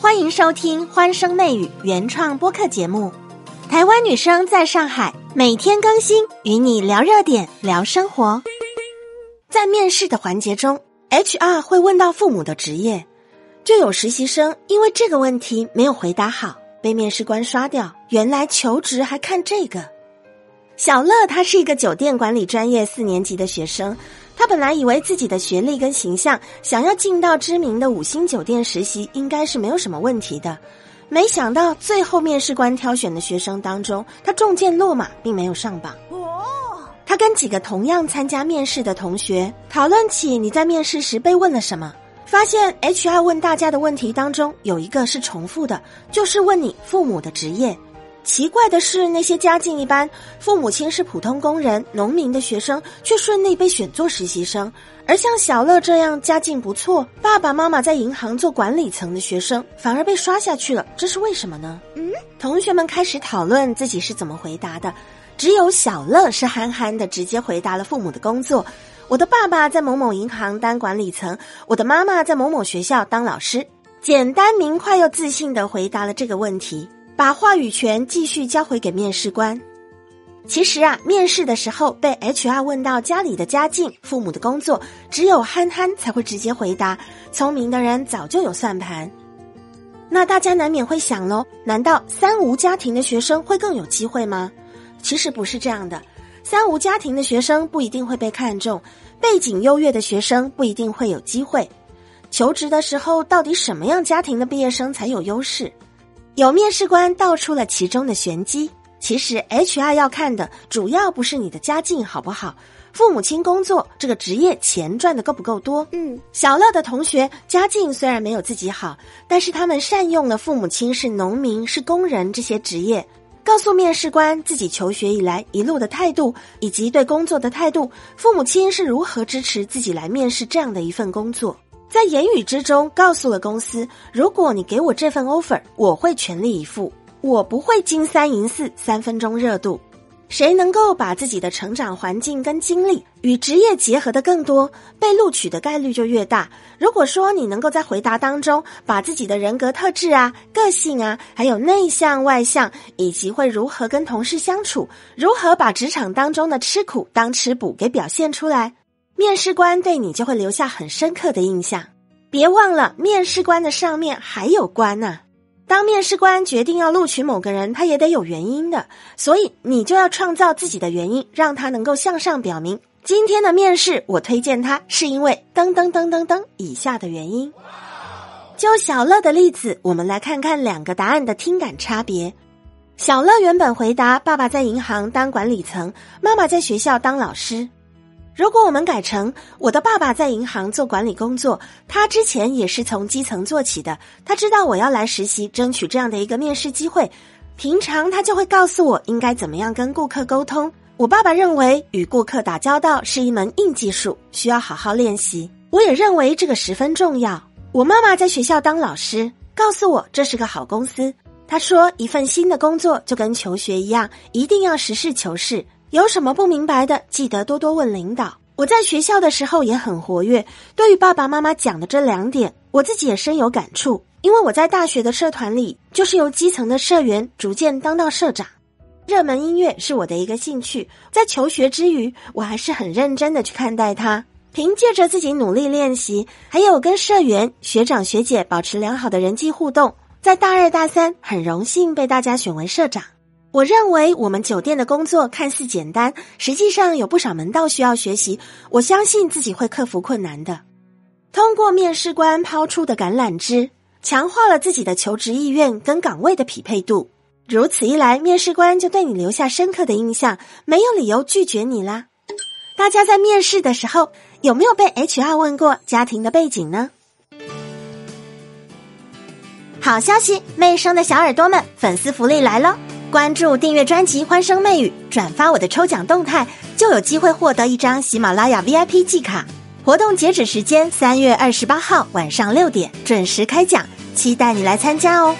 欢迎收听《欢声媚语》原创播客节目。台湾女生在上海，每天更新，与你聊热点，聊生活。在面试的环节中，HR 会问到父母的职业，就有实习生因为这个问题没有回答好，被面试官刷掉。原来求职还看这个。小乐他是一个酒店管理专业四年级的学生。他本来以为自己的学历跟形象，想要进到知名的五星酒店实习，应该是没有什么问题的。没想到最后面试官挑选的学生当中，他中箭落马，并没有上榜。哦，他跟几个同样参加面试的同学讨论起你在面试时被问了什么，发现 HR 问大家的问题当中有一个是重复的，就是问你父母的职业。奇怪的是，那些家境一般、父母亲是普通工人、农民的学生，却顺利被选做实习生；而像小乐这样家境不错、爸爸妈妈在银行做管理层的学生，反而被刷下去了。这是为什么呢？嗯，同学们开始讨论自己是怎么回答的，只有小乐是憨憨的，直接回答了父母的工作：我的爸爸在某某银行当管理层，我的妈妈在某某学校当老师。简单明快又自信的回答了这个问题。把话语权继续交回给面试官。其实啊，面试的时候被 HR 问到家里的家境、父母的工作，只有憨憨才会直接回答，聪明的人早就有算盘。那大家难免会想喽，难道三无家庭的学生会更有机会吗？其实不是这样的，三无家庭的学生不一定会被看中，背景优越的学生不一定会有机会。求职的时候，到底什么样家庭的毕业生才有优势？有面试官道出了其中的玄机。其实 HR 要看的主要不是你的家境好不好，父母亲工作这个职业钱赚的够不够多。嗯，小乐的同学家境虽然没有自己好，但是他们善用了父母亲是农民、是工人这些职业，告诉面试官自己求学以来一路的态度以及对工作的态度，父母亲是如何支持自己来面试这样的一份工作。在言语之中告诉了公司，如果你给我这份 offer，我会全力以赴，我不会金三银四，三分钟热度。谁能够把自己的成长环境跟经历与职业结合的更多，被录取的概率就越大。如果说你能够在回答当中把自己的人格特质啊、个性啊，还有内向外向，以及会如何跟同事相处，如何把职场当中的吃苦当吃补给表现出来。面试官对你就会留下很深刻的印象。别忘了，面试官的上面还有官呢。当面试官决定要录取某个人，他也得有原因的。所以你就要创造自己的原因，让他能够向上表明，今天的面试我推荐他，是因为噔噔噔噔噔以下的原因。就小乐的例子，我们来看看两个答案的听感差别。小乐原本回答：爸爸在银行当管理层，妈妈在学校当老师。如果我们改成我的爸爸在银行做管理工作，他之前也是从基层做起的，他知道我要来实习，争取这样的一个面试机会。平常他就会告诉我应该怎么样跟顾客沟通。我爸爸认为与顾客打交道是一门硬技术，需要好好练习。我也认为这个十分重要。我妈妈在学校当老师，告诉我这是个好公司。她说一份新的工作就跟求学一样，一定要实事求是。有什么不明白的，记得多多问领导。我在学校的时候也很活跃，对于爸爸妈妈讲的这两点，我自己也深有感触。因为我在大学的社团里，就是由基层的社员逐渐当到社长。热门音乐是我的一个兴趣，在求学之余，我还是很认真的去看待它。凭借着自己努力练习，还有跟社员、学长、学姐保持良好的人际互动，在大二、大三，很荣幸被大家选为社长。我认为我们酒店的工作看似简单，实际上有不少门道需要学习。我相信自己会克服困难的。通过面试官抛出的橄榄枝，强化了自己的求职意愿跟岗位的匹配度。如此一来，面试官就对你留下深刻的印象，没有理由拒绝你啦。大家在面试的时候有没有被 HR 问过家庭的背景呢？好消息，魅生的小耳朵们，粉丝福利来喽！关注订阅专辑《欢声媚语》，转发我的抽奖动态，就有机会获得一张喜马拉雅 VIP 季卡。活动截止时间三月二十八号晚上六点准时开奖，期待你来参加哦。